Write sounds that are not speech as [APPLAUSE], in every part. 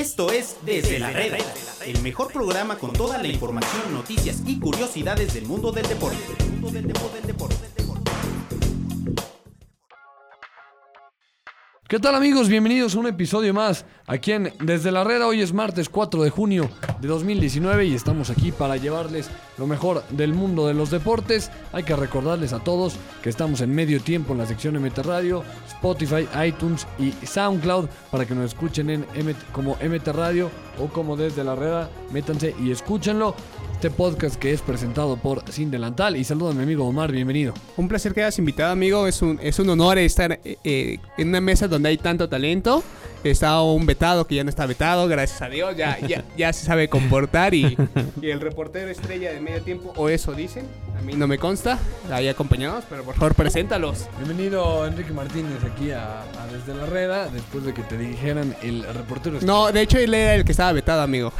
Esto es Desde la Reda, el mejor programa con toda la información, noticias y curiosidades del mundo del deporte. ¿Qué tal amigos? Bienvenidos a un episodio más aquí en Desde la Reda. Hoy es martes 4 de junio de 2019 y estamos aquí para llevarles lo mejor del mundo de los deportes. Hay que recordarles a todos que estamos en medio tiempo en la sección MT Radio, Spotify, iTunes y SoundCloud para que nos escuchen en MT como MT Radio o como Desde la Reda. Métanse y escúchenlo. Este podcast que es presentado por Sin Delantal. Y saludo a mi amigo Omar, bienvenido. Un placer que hayas invitado, amigo. Es un, es un honor estar eh, eh, en una mesa donde hay tanto talento. Está un vetado que ya no está vetado, gracias a Dios. Ya, ya, ya se sabe comportar. Y, [LAUGHS] y el reportero estrella de medio tiempo, o eso dicen. A mí no me consta. Ahí acompañados, pero por favor, preséntalos. Bienvenido Enrique Martínez aquí a, a Desde la Reda, después de que te dijeran el reportero. No, de hecho, él era el que estaba vetado, amigo.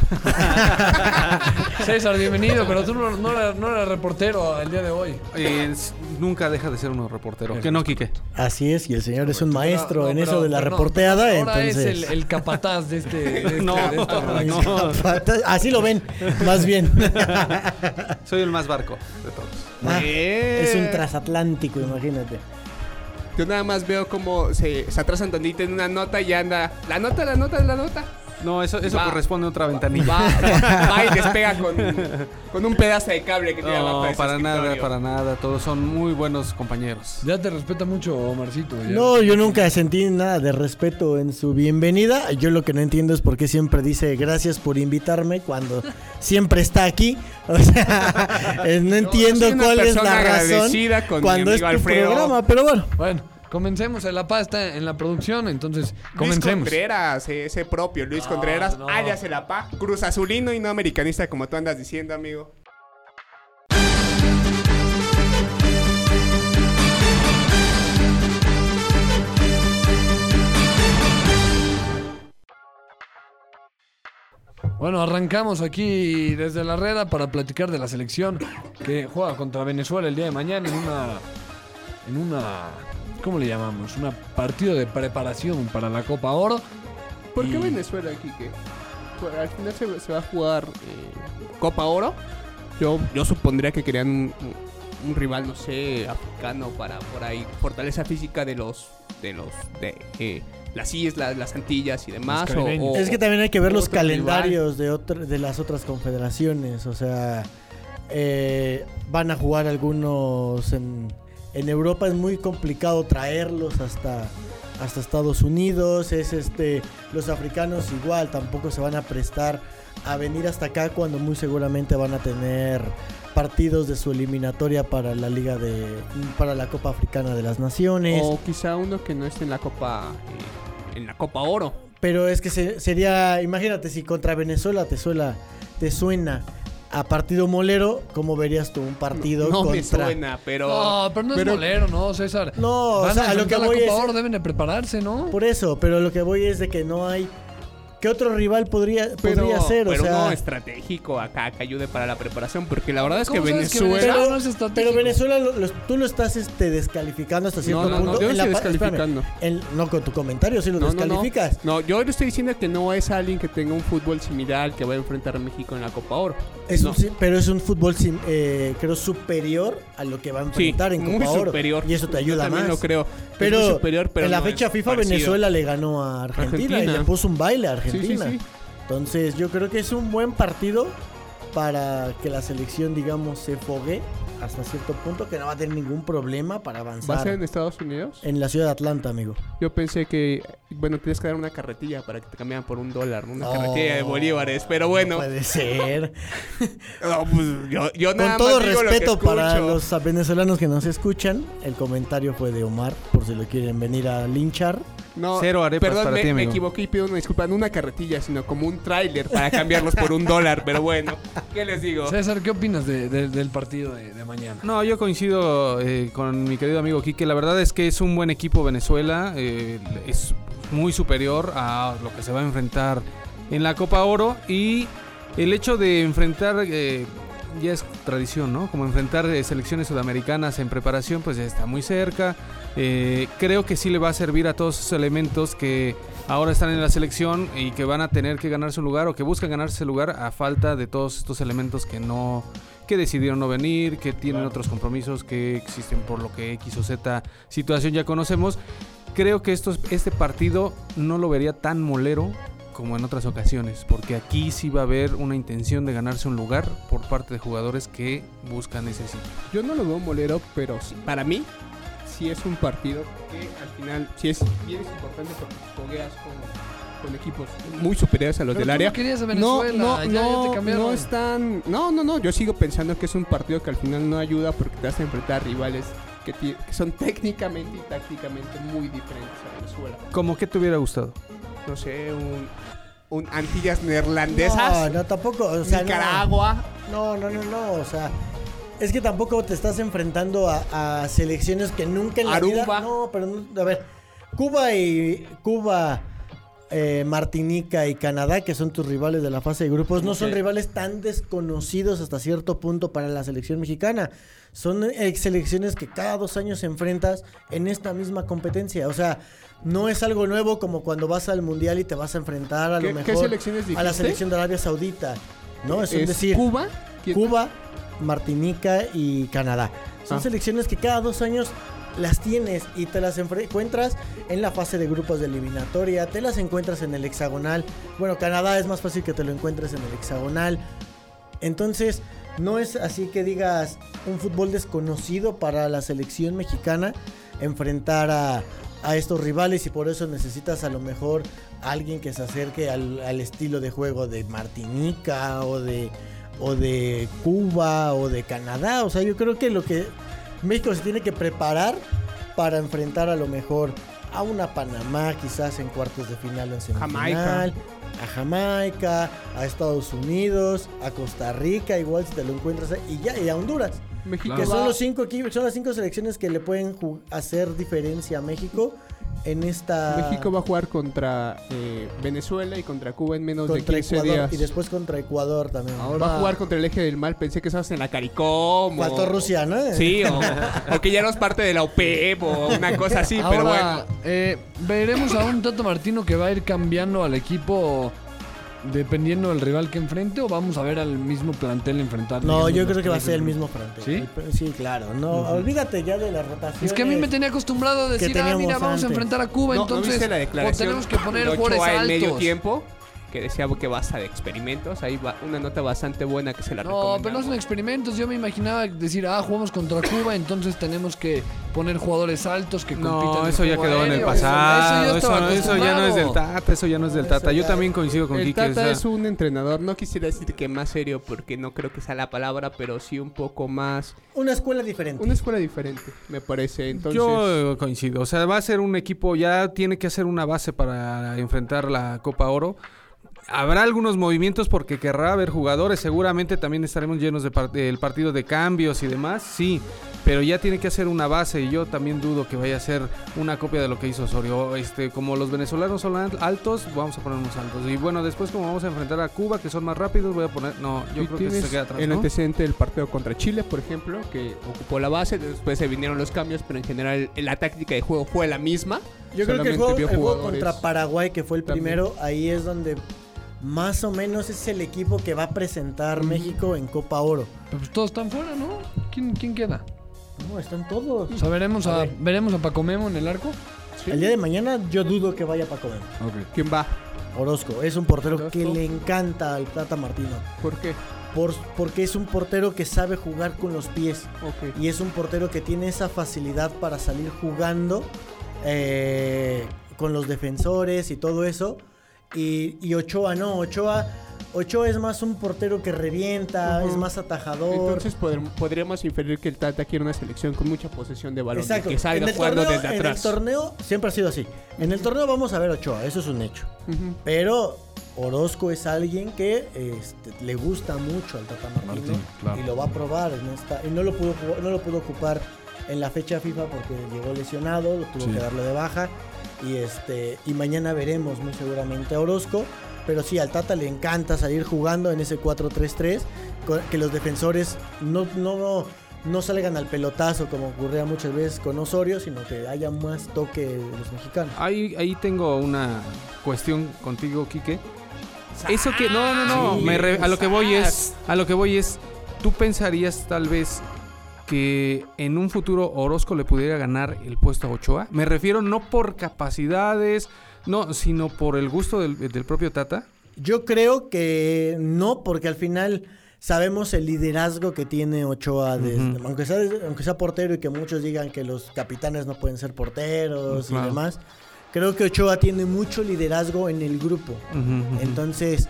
[LAUGHS] César, bienvenido, pero tú no, no eras, no eras reportero el día de hoy. Eh, nunca deja de ser uno reportero. Que no, Quique. Así es, y el señor es un maestro No, en eso de la reporteada, Ahora entonces... es el, el capataz de este. de este- [LAUGHS] No, de [LAUGHS] Así lo ven, más bien. Soy el más barco de todos. Ah, es un transatlántico, imagínate. Yo nada más veo cómo se, se atrasan tantito en una nota y anda. La nota, la nota, la nota. No, eso, eso Va. corresponde a otra ventanilla. Va, [LAUGHS] va, va y despega con, con un pedazo de cable que tiene No, ese para nada, para nada. Todos son muy buenos compañeros. Ya te respeta mucho, Omarcito. ya. No, yo nunca sentí nada de respeto en su bienvenida. Yo lo que no entiendo es por qué siempre dice gracias por invitarme cuando [LAUGHS] siempre está aquí. O sea, [LAUGHS] eh, no entiendo cuál es la razón cuando es tu Alfredo. programa, pero bueno. Bueno, comencemos. El APA está en la producción, entonces Luis comencemos. Contreras, eh, ese propio Luis No, Contreras, no. alias el APA, cruz azulino y no americanista como tú andas diciendo, amigo. Bueno, arrancamos aquí desde la Reda para platicar de la selección que juega contra Venezuela el día de mañana en una. En una. ¿Cómo le llamamos? Un partido de preparación para la Copa Oro. ¿Por qué Y- Venezuela, Kike? Pues, Al final se, se va a jugar eh, Copa Oro. Yo, yo supondría que querían un, rival, no sé, africano para por ahí. Fortaleza física de los. de los. de eh, las islas, las Antillas y demás. O- o- Es que también hay que ver los rival. calendarios de, otra- de las otras confederaciones. O sea, eh, van a jugar algunos en, en Europa. Es muy complicado traerlos hasta, hasta Estados Unidos. Es este, los africanos igual tampoco se van a prestar a venir hasta acá cuando muy seguramente van a tener partidos de su eliminatoria para la liga de para la Copa Africana de las Naciones. O quizá uno que no esté en la Copa. en la Copa Oro. Pero es que se- sería, imagínate si contra Venezuela te suena, te suena a partido molero, ¿cómo verías tú un partido no contra? me suena, pero. No, pero no pero- es bolero, ¿no, César? No, o sea, a lo que voy la es Copa Oro deben de prepararse, ¿no? por eso, pero lo que voy es de que no hay ¿qué otro rival podría Pero, podría ser? O pero sea, no estratégico acá que ayude para la preparación, porque la verdad es que ¿Cómo sabes que Venezuela. Pero, no es estratégico? pero Venezuela lo- lo- tú lo estás este descalificando hasta cierto no, no, punto. no, yo la estoy espérame, descalificando. no con tu comentario, sí lo No, no, no. descalificas. No, yo le estoy diciendo que no es alguien que tenga un fútbol similar al que va a enfrentar a México en la Copa Oro. Es No. un sí, pero es un fútbol sim- eh, creo superior a lo que va a Sí, enfrentar en muy Copa Oro. superior. Y eso te Yo ayuda también más. lo creo. Pero, muy superior, pero en la no fecha FIFA parecido. Venezuela le ganó a Argentina, y Argentina. le puso un baile a Sí, sí, Argentina. sí. Entonces yo creo que es un buen partido para que la selección, digamos, se fogue hasta cierto punto, que no va a tener ningún problema para ¿Va a avanzar ser en Estados Unidos? en la ciudad de Atlanta, amigo. Yo pensé que, bueno, tienes que dar una carretilla para que te cambiaran por un dólar, ¿no? una carretilla de bolívares, pero bueno. No puede ser. [LAUGHS] No, pues, yo, yo nada Con todo más digo lo que respeto para los venezolanos que nos escuchan, el comentario fue de Omar, por si lo quieren venir a linchar. No, Cero arepas perdón, para me, ti, me equivoqué y pido una disculpa. No una carretilla, sino como un tráiler para cambiarlos por un dólar. Pero bueno, ¿qué les digo? César, ¿qué opinas de- de- del partido de, de mañana? No, yo coincido eh, con mi querido amigo Quique. La verdad es que es un buen equipo Venezuela. eh, es muy superior a lo que se va a enfrentar en la Copa Oro. Y el hecho de enfrentar eh, ya es tradición, ¿no? Como enfrentar selecciones sudamericanas en preparación, pues ya está muy cerca. Eh, creo que sí le va a servir a todos esos elementos que ahora están en la selección y que van a tener que ganarse un lugar o que buscan ganarse ese lugar a falta de todos estos elementos que no que decidieron no venir, que tienen otros compromisos que existen por lo que X o Z situación ya conocemos. Creo que estos, este partido no lo vería tan molero como en otras ocasiones, porque aquí sí va a haber una intención de ganarse un lugar por parte de jugadores que buscan ese sitio. Yo no lo veo molero, pero para mí sí es un partido que al final sí es bien importante porque fogueas con, con equipos muy superiores a los Pero del tú área. no querías a No, Venezuela, no, ya, ya no, te cambiaron. no están. No, no, no. Yo sigo pensando que es un partido que al final no ayuda porque te vas a enfrentar a rivales que, que son técnicamente y tácticamente muy diferentes a Venezuela. ¿Cómo que te hubiera gustado? No sé, un, un Antillas neerlandesas, No, no, tampoco. O sea. Nicaragua. No, no, no, no. O sea, es que tampoco te estás enfrentando a, a selecciones que nunca en la Aruba. vida. No, pero no- a ver, Cuba y Cuba, eh, Martinica y Canadá, que son tus rivales de la fase de grupos, no son rivales tan desconocidos hasta cierto punto para la selección mexicana. Son selecciones que cada dos años enfrentas en esta misma competencia. O sea, no es algo nuevo como cuando vas al mundial y te vas a enfrentar a ¿Qué- lo qué mejor a la selección de Arabia Saudita. ¿No? Es, Es decir, Cuba. ¿Quién- Cuba, Martinica y Canadá. Son Ah. selecciones que cada dos años las tienes y te las encuentras en la fase de grupos de eliminatoria, te las encuentras en el hexagonal. Bueno, Canadá es más fácil que te lo encuentres en el hexagonal. Entonces, no es así que digas un fútbol desconocido para la selección mexicana enfrentar a, a estos rivales y por eso necesitas a lo mejor alguien que se acerque al, al estilo de juego de Martinica o de, o de Cuba o de Canadá. O sea, yo creo que lo que México se tiene que preparar para enfrentar a lo mejor a una Panamá quizás en cuartos de final o en semifinal, Jamaica. a Jamaica, a Estados Unidos, a Costa Rica, igual si te lo encuentras ahí, y ya, y a Honduras. México Que son los cinco son las cinco selecciones que le pueden hacer diferencia a México en esta México va a jugar contra eh, Venezuela y contra Cuba en menos de contra 15 Ecuador días. y después contra Ecuador también. Va a jugar contra el eje del mal. Pensé que estabas en la CARICOM. o- Faltó Rusia, ¿no? Sí, o, o que ya no es parte de la OPEP o una cosa así, pero bueno. Eh, veremos a un Tato Martino que va a ir cambiando al equipo dependiendo del rival que enfrente o vamos a ver al mismo plantel enfrentar. No, yo creo que va a ser el mismo frente. ¿Sí? Sí, claro. No, olvídate ya de la rotación. Es que a mí me tenía acostumbrado a decir, ah, mira, vamos a enfrentar a Cuba, ¿No, ¿no entonces viste la o declaración tenemos que poner jugadores en medio altos. tiempo? Que decía que basta de experimentos. Ahí va una nota bastante buena que se la No, pero no son experimentos. Yo me imaginaba decir, ah, jugamos contra Cuba, entonces tenemos que poner jugadores altos que compitan. No, eso ya quedó en el pasado. Eso, ya no es del. Tata, eso ya no es del Tata. Yo también coincido con El Kike. o Tata sea, es un entrenador, no quisiera decir que más serio porque no creo que sea la palabra, pero sí un poco más... Una escuela diferente. Una escuela diferente, me parece. Entonces, Yo coincido. O sea, va a ser un equipo, ya tiene que hacer una base para enfrentar la Copa Oro. Habrá algunos movimientos porque querrá haber jugadores. Seguramente también estaremos llenos del el partido de cambios y demás. Sí, pero ya tiene que hacer una base. Y yo también dudo que vaya a ser una copia de lo que hizo Osorio. Este, como los venezolanos son al- altos, vamos a ponernos altos. Y bueno, después, como vamos a enfrentar a Cuba, que son más rápidos, voy a poner. No, yo creo que se queda atrás. el ¿no? antecedente del partido contra Chile, por ejemplo, que ocupó la base, después se vinieron los cambios, pero en general la táctica de juego fue la misma. Yo creo que el juego, el juego contra Paraguay, que fue el También. primero, ahí es donde más o menos es el equipo que va a presentar. México en Copa Oro. Pero pues todos están fuera, ¿no? ¿Quién, quién queda? No, están todos. O sea, veremos A a, ver. veremos a Paco Memo en el arco. El día de mañana yo dudo que vaya Paco Memo. ¿Quién va? Orozco es un portero Orozco. que le encanta al Tata Martino. ¿Por qué? Por, porque es un portero que sabe jugar con los pies. Ok. Y es un portero que tiene esa facilidad para salir jugando eh, con los defensores y todo eso. Y, y Ochoa no, Ochoa, Ochoa es más un portero que revienta, es más atajador. Entonces poder- podríamos inferir que el Tata quiere una selección con mucha posesión de balón, Exacto. que salga En el jugando torneo- desde En el atrás. torneo siempre ha sido así. En el torneo vamos a ver Ochoa, eso es un hecho. Pero Orozco es alguien que este, le gusta mucho al Tata Martino Martín, claro. y lo va a probar en esta y no lo pudo no lo pudo ocupar en la fecha FIFA porque llegó lesionado, lo tuvo Sí. que darle de baja y este y mañana veremos muy seguramente a Orozco, pero sí, al Tata le encanta salir jugando en ese 4-3-3, co- que los defensores no, no, no, no salgan al pelotazo como ocurría muchas veces con Osorio, sino que haya más toque de los mexicanos. Ahí, ahí tengo una cuestión contigo, Quique. Eso que no, no, no, Sí, me re- a lo que voy es a lo que voy es tú pensarías tal vez que en un futuro Orozco le pudiera ganar el puesto a Ochoa? Me refiero no por capacidades, no, sino por el gusto del, del propio Tata. Yo creo que no, porque al final sabemos el liderazgo que tiene Ochoa, desde- aunque, sea, aunque sea portero y que muchos digan que los capitanes no pueden ser porteros Claro. y demás. Creo que Ochoa tiene mucho liderazgo en el grupo. Entonces,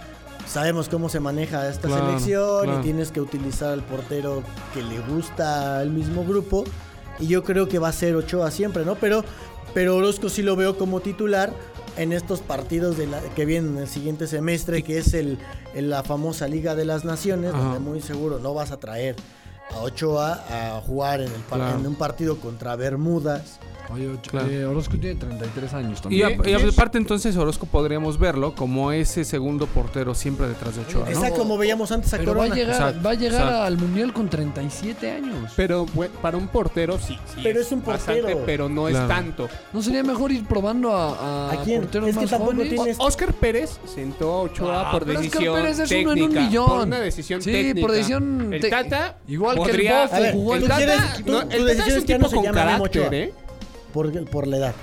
sabemos cómo se maneja esta Claro, selección claro. y tienes que utilizar al portero que le gusta al mismo grupo. Y yo creo que va a ser Ochoa siempre, ¿no? Pero, pero Orozco sí lo veo como titular en estos partidos de la- que vienen el siguiente semestre, que es el, el- la famosa Liga de las Naciones, Ajá. donde muy seguro no vas a traer a Ochoa a jugar en, el Claro. en un partido contra Bermudas. Oye, Claro. eh, Orozco tiene 33 años Y, también. a- y aparte entonces Orozco podríamos verlo como ese segundo portero siempre detrás de Ochoa, ¿no? Exacto, como veíamos antes a Pero va a Corona. llegar, Exacto, va a llegar al Mundial con 37 años. Pero para un portero sí, sí Pero es un bastante, portero. pero no Claro. es tanto. ¿No sería mejor ir probando a, a, ¿A quién? porteros Es que más jóvenes? tiene- O- Oscar Pérez sentó a Ochoa Ah, por pero Oscar decisión Pérez es uno en técnica. un millón. Por una decisión Sí, técnica. por decisión El te- Tata igual que el podría- Bofo jugó el en Tata- no, el Tata decisión es un tipo no con carácter. ¿eh? Por, por la edad.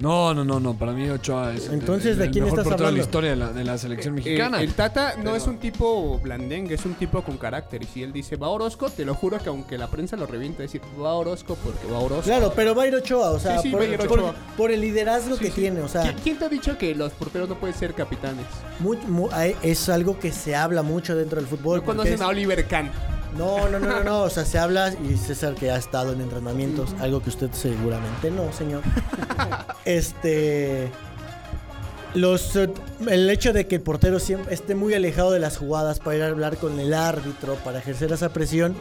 No, no, no, no. Para mí Ochoa es el- Entonces, el, ¿de el quién mejor estás portero de la hablando? historia de la, de la selección Eh, mexicana. el Tata no Pero- es un tipo blandengue, es un tipo con carácter. Y si él dice va Orozco, te lo juro que aunque la prensa lo revienta, decir va Orozco porque va Orozco. Claro, pero va a ir Ochoa, o sea, Sí, sí, por, va a ir por- Ochoa. por el liderazgo Sí, que sí. tiene, o sea, ¿Qui- ¿Quién te ha dicho que los porteros no pueden ser capitanes? muy- mu- hay- es algo que se habla mucho dentro del fútbol. No porque conocen es- a Oliver Kahn. No, no, no, no, no, o sea, se habla, y César que ha estado en entrenamientos, algo que usted seguramente no, señor. [LAUGHS] este... Los, eh, el hecho de que el portero siempre esté muy alejado de las jugadas para ir a hablar con el árbitro, para ejercer esa presión,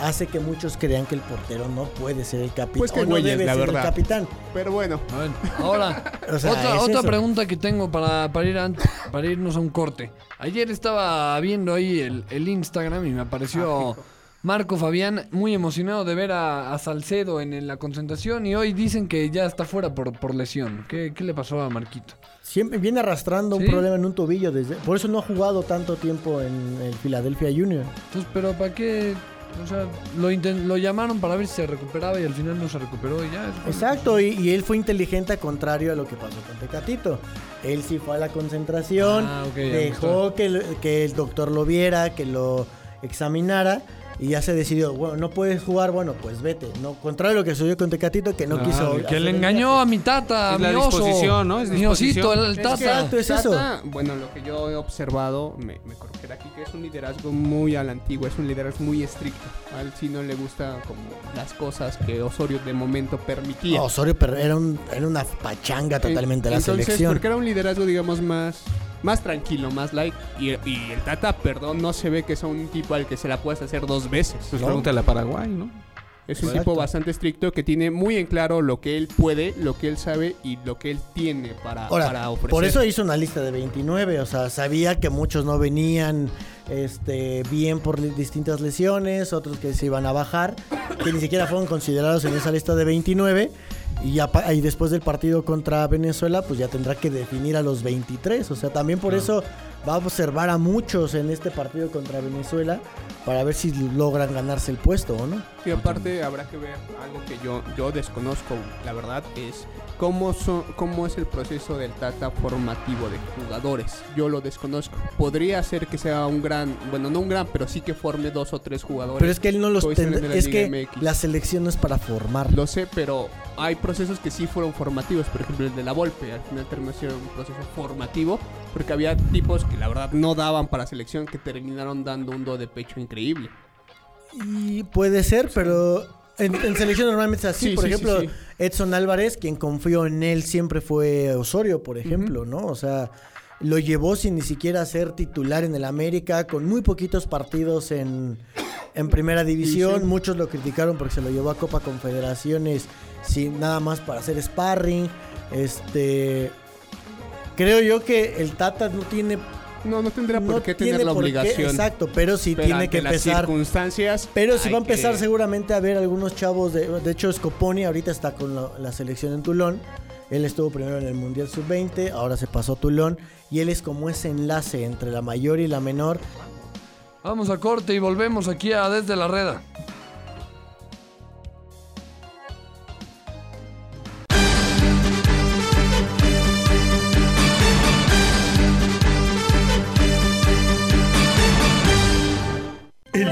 hace que muchos crean que el portero no puede ser el capitán. Pues no güeyes, debe la ser verdad. el capitán. Pero bueno, Bueno, ahora, [LAUGHS] O sea, otra, es otra eso. pregunta que tengo para, para, ir an- para irnos a un corte. Ayer estaba viendo ahí el, el Instagram y me apareció Marco Fabián muy emocionado de ver a, a Salcedo en, en la concentración y hoy dicen que ya está fuera por, por lesión. ¿Qué, qué le pasó a Marquito? Siempre viene arrastrando un problema en un tobillo desde. Por eso no ha jugado tanto tiempo en el Philadelphia Junior. Entonces, pero ¿para qué? O sea, lo, lo llamaron para ver si se recuperaba y al final no se recuperó y ya. Exacto, y, y él fue inteligente a contrario a lo que pasó con Tecatito. Él sí fue a la concentración, Ah, dejó que, que el doctor lo viera, que lo examinara. Y ya se decidió, bueno, no puedes jugar, bueno, pues vete. No, contrario a lo que sucedió con Tecatito, que no Claro, quiso. que le engañó a mi tata, a Es mi la oso. disposición, ¿no? Es mi osito, disposición. el tata. Exacto, es eso. Tata, bueno, lo que yo he observado, me, me corregirá aquí, que es un liderazgo muy a la antigua, es un liderazgo muy estricto. A él sí no le gusta como las cosas que Osorio de momento permitía. No, Osorio era, un- era una pachanga totalmente la Entonces, selección. porque era un liderazgo, digamos, más, más tranquilo, más light. Y, y el Tata, perdón, no se ve que sea un tipo al que se la puedes hacer dos veces. Pues ¿no? pregúntale a Paraguay, ¿no? Es un Exacto. tipo bastante estricto que tiene muy en claro lo que él puede, lo que él sabe y lo que él tiene para, Ahora, para ofrecer. por eso hizo una lista de 29, o sea, sabía que muchos no venían este, bien por distintas lesiones, otros que se iban a bajar, que ni siquiera fueron considerados en esa lista de 29. Y, ya y después del partido contra Venezuela, pues ya tendrá que definir a los 23. O sea, también por eso va a observar a muchos en este partido contra Venezuela para ver si logran ganarse el puesto o no. Y aparte habrá que ver algo que yo, yo desconozco, la verdad, es cómo, son, cómo es el proceso del Tata formativo de jugadores. Yo lo desconozco. Podría ser que sea un gran, bueno, no un gran, pero sí que forme dos o tres jugadores. Pero es que él no los tendrá- Es Liga que MX. la selección no es para formar. Lo sé, pero hay procesos que sí fueron formativos. Por ejemplo, el de la Volpe. Al final terminó siendo un proceso formativo. Porque había tipos que la verdad no daban para selección que terminaron dando un do de pecho increíble. Y puede ser, pero en, en selección normalmente es así. Sí, por sí, ejemplo, sí, sí. Edson Álvarez, quien confió en él siempre fue Osorio, por ejemplo, ¿no? O sea, lo llevó sin ni siquiera ser titular en el América, con muy poquitos partidos en, en primera división. Sí, sí. Muchos lo criticaron porque se lo llevó a Copa Confederaciones sin nada más para hacer sparring. Este. Creo yo que el Tata no tiene No, no tendría por no qué tiene tener la qué, obligación. exacto, pero sí Pero tiene que las empezar. circunstancias. Pero sí va a empezar que- seguramente a ver algunos chavos de de hecho Scoponi ahorita está con la, la selección en Tulón. Él estuvo primero en el Mundial Sub-20, ahora se pasó a Tulón y él es como ese enlace entre la mayor y la menor. Vamos a corte y volvemos aquí a Desde la Reda.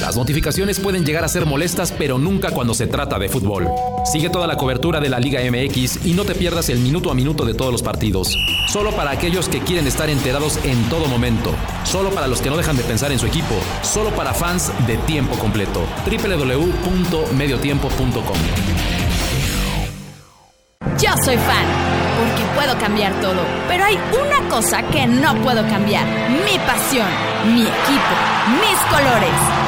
Las notificaciones pueden llegar a ser molestas, pero nunca cuando se trata de fútbol. Sigue toda la cobertura de la Liga MX y no te pierdas el minuto a minuto de todos los partidos. Solo para aquellos que quieren estar enterados en todo momento. Solo para los que no dejan de pensar en su equipo. Solo para fans de tiempo completo. www.mediotiempo.com Yo soy fan, porque puedo cambiar todo. Pero hay una cosa que no puedo cambiar. Mi pasión, mi equipo, mis colores.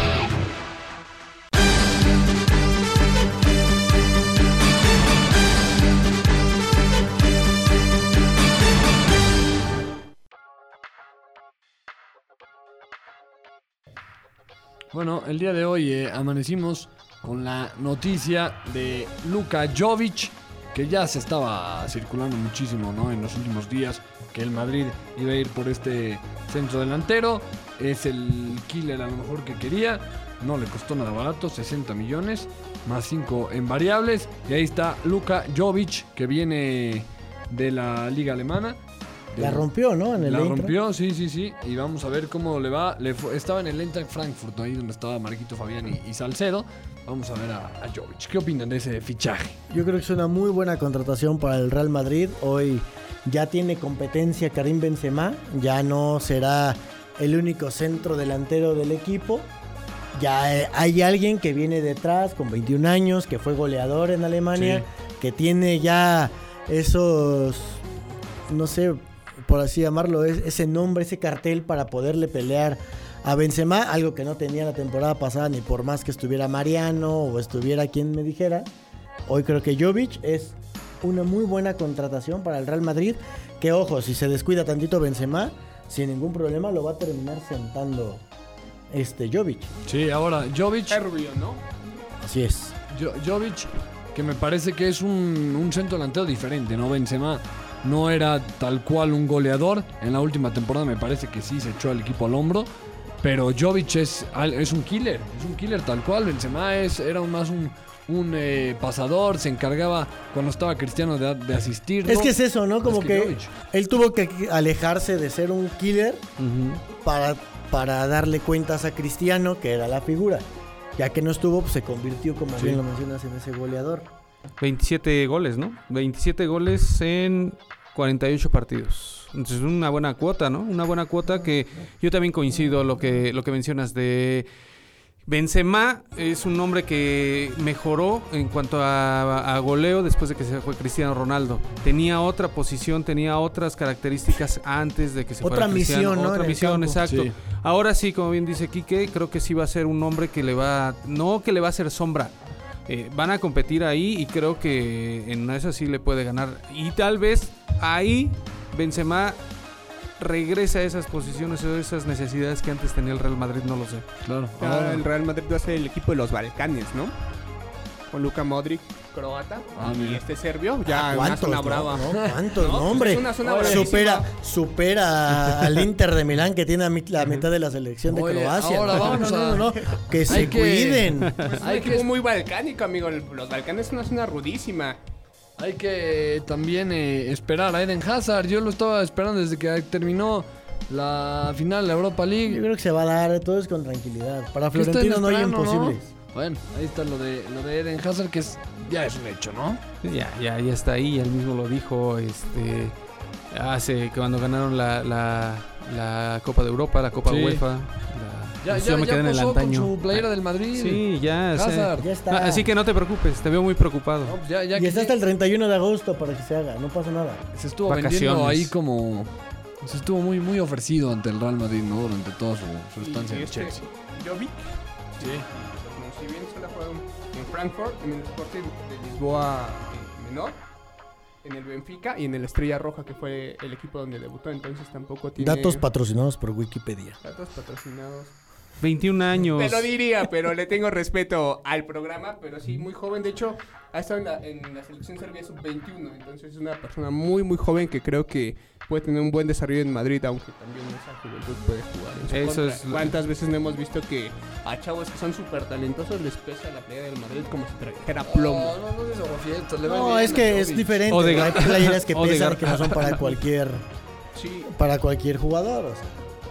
Bueno, el día de hoy eh, amanecimos con la noticia de Luka Jovic, que ya se estaba circulando muchísimo ¿no? en los últimos días, que el Madrid iba a ir por este centro delantero. Es el killer a lo mejor que quería. No le costó nada barato, 60 millones, más 5 en variables. Y ahí está Luka Jovic, que viene de la liga alemana. De- La rompió, ¿no? En el la rompió, sí, sí, sí. Y vamos a ver cómo le va. Le fue- estaba en el Eintracht Frankfurt, ahí donde estaba Marquito Fabián y, y Salcedo. Vamos a ver a, a Jovic. ¿Qué opinan de ese fichaje? Yo creo que es una muy buena contratación para el Real Madrid. Hoy ya tiene competencia Karim Benzema, ya no será el único centro delantero del equipo. Ya eh, hay alguien que viene detrás con 21 años, que fue goleador en Alemania, que tiene ya esos, no sé, por así llamarlo, es- ese nombre, ese cartel para poderle pelear a Benzema, algo que no tenía la temporada pasada ni por más que estuviera Mariano o estuviera quien me dijera. Hoy creo que Jovic es una muy buena contratación para el Real Madrid. Que ojo, si se descuida tantito Benzema, sin ningún problema lo va a terminar sentando este Jovic. Sí, ahora Jovic. Es rubio, ¿no? Así es. Jo- Jovic, que me parece que es un, un centro delantero diferente, ¿no? Benzema no era tal cual un goleador. En la última temporada me parece que sí se echó al equipo al hombro. Pero Jovic es, es un killer, es un killer tal cual. Benzema es, era más un, un eh, pasador, se encargaba cuando estaba Cristiano de, de asistir. Es que es eso, ¿no? Como Es que, él tuvo que alejarse de ser un killer para, para darle cuentas a Cristiano, que era la figura. Ya que no estuvo, pues se convirtió, como Sí. bien lo mencionas, en ese goleador. 27 goles, ¿no? 27 goles en 48 partidos. Entonces, una buena cuota, ¿no? Una buena cuota que yo también coincido lo que, lo que mencionas de Benzema es un hombre que mejoró en cuanto a, a goleo después de que se fue Cristiano Ronaldo. Tenía otra posición, tenía otras características antes de que se Otra fuera Cristiano. misión, ¿no? Otra misión, exacto. Sí. Ahora sí, como bien dice Quique, creo que sí va a ser un hombre que le va, no que le va a hacer sombra. Eh, van a competir ahí y creo que en eso sí le puede ganar. Y tal vez ahí Benzema regresa a esas posiciones o esas necesidades que antes tenía el Real Madrid, no lo sé. Claro. Ahora ahora- el Real Madrid va a ser el equipo de los Balcanes, ¿no? con Luka Modric, croata, Ah, y mira. este serbio, ya Ah, en una zona no? brava. No, ¿Cuántos? No, pues hombre. es una zona supera, supera al Inter de Milán que tiene la mitad de la selección de Oye, Croacia. ahora No, vamos [LAUGHS] no, no, a- no, Que Hay se que- cuiden. Pues es un Hay equipo que- muy balcánico, amigo. Los Balcanes es una zona rudísima. Hay que también eh, esperar a Eden Hazard. Yo lo estaba esperando desde que terminó la final de la Europa Yo League. creo que se va a dar todo es con tranquilidad. Para ¿Qué están Florentino no hay imposibles. Bueno, ahí está lo de, lo de Eden Hazard, que es, ya es un hecho, ¿no? Ya, ya, ya está ahí, él mismo lo dijo, este, hace que cuando ganaron la, la, la Copa de Europa, la Copa Sí. UEFA, la- Ya, pues ya, yo me ya quedé en el posó con antaño. su playera del Madrid. Sí, ya. Hazard. Ya está. Así que no te preocupes, te veo muy preocupado. No, ya, ya y está hasta el 31 de agosto para que se haga. No pasa nada. se estuvo Vacaciones. vendiendo ahí como... Se estuvo muy, muy ofrecido ante el Real Madrid, ¿no? Durante toda su, su estancia Y en este Chelsea. Jovic, Sí. En Frankfurt, en el Sporting de Lisboa eh, menor, en el Benfica y en el Estrella Roja, que fue el equipo donde debutó. Entonces tampoco tiene Datos patrocinados por Wikipedia. datos patrocinados. 21 años. Te lo diría, pero le tengo respeto al programa, pero sí, muy joven. De hecho, ha estado en la, en la selección serbia sub-21, entonces es una persona muy, muy joven que creo que puede tener un buen desarrollo en Madrid, aunque también esa juventud puede jugar en su Eso contra. es lo- ¿Cuántas veces no hemos visto que a chavos que son súper talentosos les pesa la playa del Madrid como si trajera plomo? No, no, no le va No, es que es diferente. Odegaard. Hay playeras que [LAUGHS] pesan que no son para cualquier, Sí, para cualquier jugador. o sea.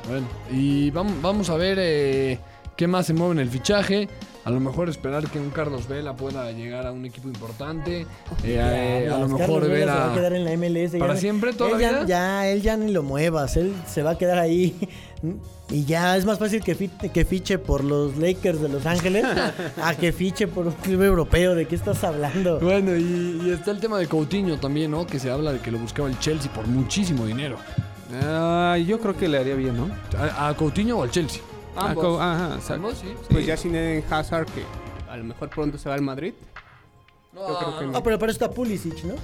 Bueno, y vamos, vamos a ver eh, qué más se mueve en el fichaje. A lo mejor esperar que un Carlos Vela pueda llegar a un equipo importante. Eh, eh, a lo Carlos mejor Vela ver se va a quedar en la MLS. ya ¿Para no- siempre, toda él la ya, vida? Ya, él ya ni lo muevas. Él se va a quedar ahí. [LAUGHS] Y ya es más fácil que, fi- que fiche por los Lakers de Los Ángeles [LAUGHS] a que fiche por un club europeo. ¿De qué estás hablando? Bueno, y, y está el tema de Coutinho también, ¿no? Que se habla de que lo buscaba el Chelsea por muchísimo dinero. Ah, yo creo que le haría bien, ¿no? ¿A, a Coutinho o al Chelsea? Ah, ambos. co- ajá, exacto. ¿Ambos? Sí. Pues ya sin Eden Hazard, que a lo mejor pronto se va al Madrid. Yo creo que no. Ah, pero para eso está Pulisic, ¿no?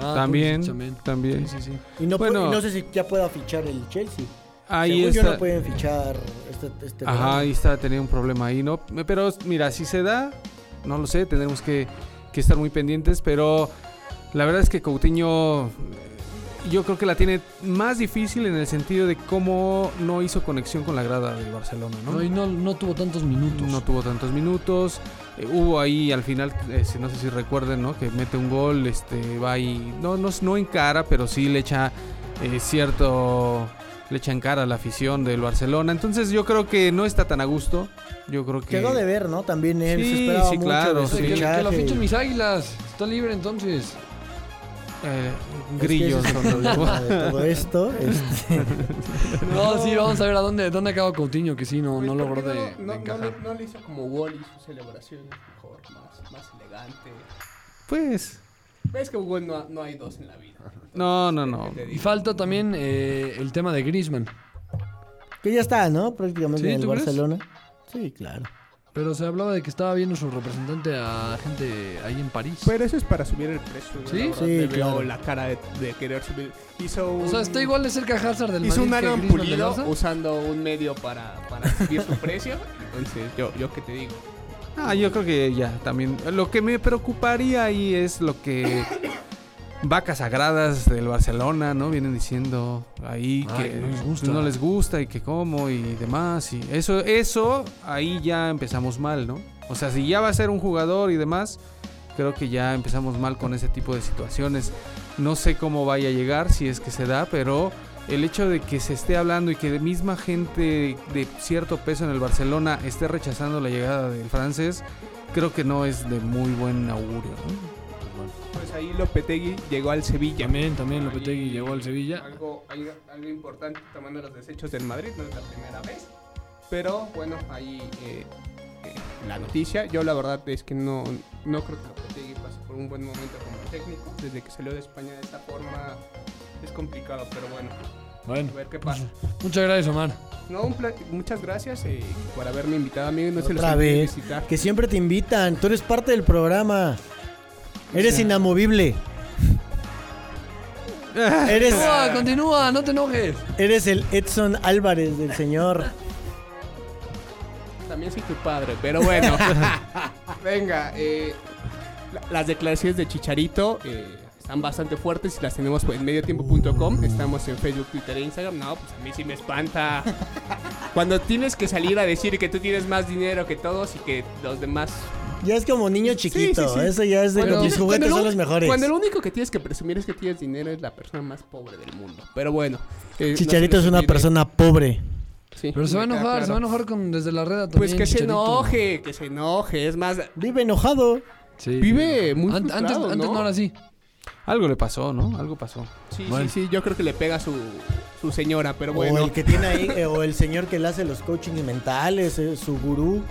Ah, También, Pulisic también. Sí, sí, sí. Y no, Bueno. y no sé si ya pueda fichar el Chelsea. Ahí Según yo está. no pueden fichar este, este Ajá, verano. ahí está, tenía un problema ahí, ¿no? Pero mira, si se da, no lo sé, tendremos que, que estar muy pendientes, pero la verdad es que Coutinho yo creo que la tiene más difícil en el sentido de cómo no hizo conexión con la grada de Barcelona, ¿no? No, y no, no tuvo tantos minutos. No tuvo tantos minutos. Eh, hubo ahí al final, eh, no sé si recuerden, ¿no? Que mete un gol, este, va ahí, no, no, no en cara, pero sí le echa eh, cierto, le echa en cara a la afición del Barcelona. Entonces yo creo que no está tan a gusto. Yo creo que... Quedó de ver, ¿no? También él se Sí, esperaba sí, mucho claro, Que, que lo fichen mis águilas. Está libre entonces. Eh, Es que grillos. ese es el son los- problema de todo [LAUGHS] esto. este, No, sí, vamos a ver a dónde, dónde acaba Coutinho, que sí, no, Pues, no ¿por logró de, no, de no, no encajar. le, no le hizo como Wally sus celebraciones mejor, más, más elegante. Pues, Ves que Wally no, no hay dos en la vida. no, no, no. ¿Qué te Y falta también eh, el tema de Griezmann. que ya está, ¿no? Prácticamente Sí, en el ¿tú crees? Barcelona. Sí, claro. Pero se hablaba de que estaba viendo su representante a gente ahí en París. Pero eso es para subir el precio. ¿Sí? la Sí, le claro. veo la cara de, de querer subir. Hizo un, o sea, está igual de cerca Hazard del Hizo Madrid un que Aaron Pulido usando un medio para, para subir su precio. Entonces, yo, yo qué te digo. Ah, yo creo que ya también. Lo que me preocuparía ahí es lo que vacas sagradas del Barcelona, ¿no? Vienen diciendo ahí Ay, que no les gusta. no les gusta y que cómo y demás. Y eso, eso, ahí ya empezamos mal, ¿no? O sea, si ya va a ser un jugador y demás, creo que ya empezamos mal con ese tipo de situaciones. No sé cómo vaya a llegar, si es que se da, pero el hecho de que se esté hablando y que de misma gente de cierto peso en el Barcelona esté rechazando la llegada del francés, creo que no es de muy buen augurio. Ahí Lopetegui llegó al Sevilla. También, también Ahí Lopetegui llegó al Sevilla. Algo, algo, algo importante tomando los desechos del Madrid, no es la primera vez. Pero bueno, ahí eh, eh, la noticia. Yo la verdad es que no, no creo que Lopetegui pase por un buen momento como técnico. Desde que salió de España de esta forma es complicado, pero bueno, Bueno, a ver qué pasa. muchas gracias, Omar. No, un muchas gracias eh, por haberme invitado, amigo. No se los Otra vez. visitar. Que siempre te invitan. Tú eres parte del programa. Eres inamovible. Eres, Continúa, continúa, no te enojes. eres el Edson Álvarez del señor. También soy tu padre, pero bueno. [LAUGHS] Venga, eh, la- las declaraciones de Chicharito eh, están bastante fuertes y las tenemos en mediotiempo.com. Estamos en Facebook, Twitter e Instagram. No, pues a mí sí me espanta. [LAUGHS] Cuando tienes que salir a decir que tú tienes más dinero que todos y que los demás. Ya es como niño chiquito. sí, sí. Eso ya es de mis juguetes Cuando son lo- los mejores. Cuando lo único que tienes que presumir es que tienes dinero es la persona más pobre del mundo. Pero bueno. eh, no Chicharito es una persona pobre. Sí, Pero se va a enojar, claro. se va a enojar con desde la red también. Pues que se enoje, que se enoje. Es más, Vive enojado. Sí. vive muy An- antes, frustrado, antes no era así. Algo le pasó, ¿no? Algo pasó. Sí, Bueno. sí, sí, yo creo que le pega a su, su señora, pero O bueno. el que tiene ahí, eh, o el señor que le hace los coaching mentales, eh, su gurú.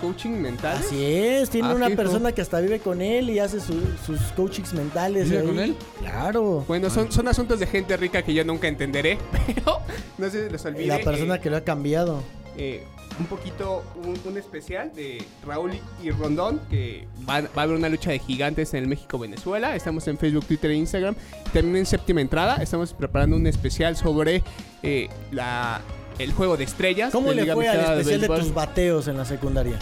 Coaching mental. Así es, tiene Ah, una persona que hasta vive con él y hace su- sus coachings mentales. ¿Vive ahí. con él? Claro. Bueno, son, son asuntos de gente rica que yo nunca entenderé, [LAUGHS] pero no se les olvide. La persona eh, que lo ha cambiado. eh, un poquito, un, un especial de Raúl y- y Rondón, que va, va a haber una lucha de gigantes en el México-Venezuela. Estamos en Facebook, Twitter e Instagram. También en séptima entrada estamos preparando un especial sobre eh, la, el juego de estrellas. ¿Cómo de le Liga fue al de especial de tus bateos en la secundaria?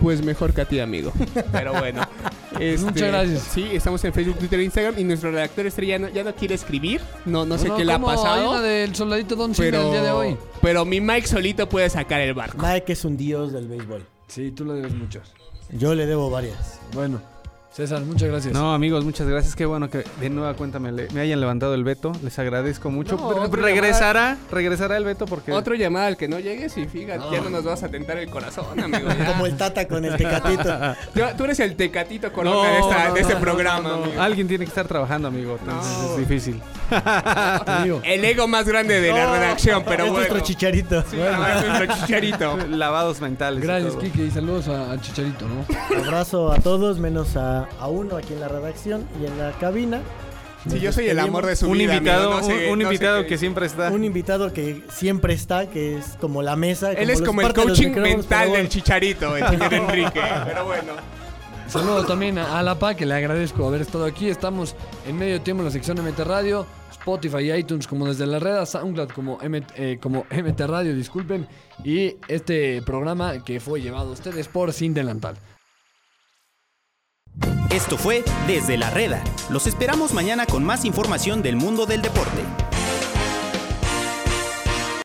Pues mejor que a ti, amigo. Pero bueno. [LAUGHS] Este, Muchas gracias. Sí, estamos en Facebook, Twitter e Instagram. Y nuestro redactor estrella no- ya no quiere escribir. No, no sé No, qué le ha pasado. una del soldadito Don Pero, el día de hoy. pero mi Mike solito puede sacar el barco. Mike es un dios del béisbol. Sí, tú le debes muchas. Yo le debo varias. Bueno, César, muchas gracias. No, amigos, muchas gracias. Qué bueno que de nueva cuenta me, le- me hayan levantado el veto. Les agradezco mucho. No, regresará, regresará el veto porque Otro llamada al que no llegues y fíjate, ya no nos vas a tentar el corazón, [LAUGHS] amigo. ya. Como el Tata con el Tecatito. [LAUGHS] Tú- Tú eres el tecatito corona No, de, esta- no, de este no, programa, no, no. amigo. alguien tiene que estar trabajando, amigo. Entonces No. es difícil. El ego más grande de la redacción, pero es bueno. nuestro chicharito. Sí, es nuestro chicharito. Lavados mentales. y Gracias, todo. Kike, y saludos a, a Chicharito, ¿no? Abrazo a todos, menos a, a uno aquí en la redacción y en la cabina. Sí, yo soy el amor de su Un vida. invitado, amigo, no sé- un, un no sé invitado qué- que siempre está. Un invitado que siempre está, que es como la mesa. Él es los como el parte de los coaching micrófonos, mental pero del bueno. chicharito, el señor [LAUGHS] Enrique. Pero bueno. Saludo también a Alapa, que le agradezco haber estado aquí. Estamos en medio tiempo en la sección MT Radio, Spotify y iTunes como desde la red, SoundCloud como, M- eh, como MT Radio, disculpen. Y este programa que fue llevado a ustedes por Sin Delantal. Esto fue Desde la Reda. Los esperamos mañana con más información del mundo del deporte.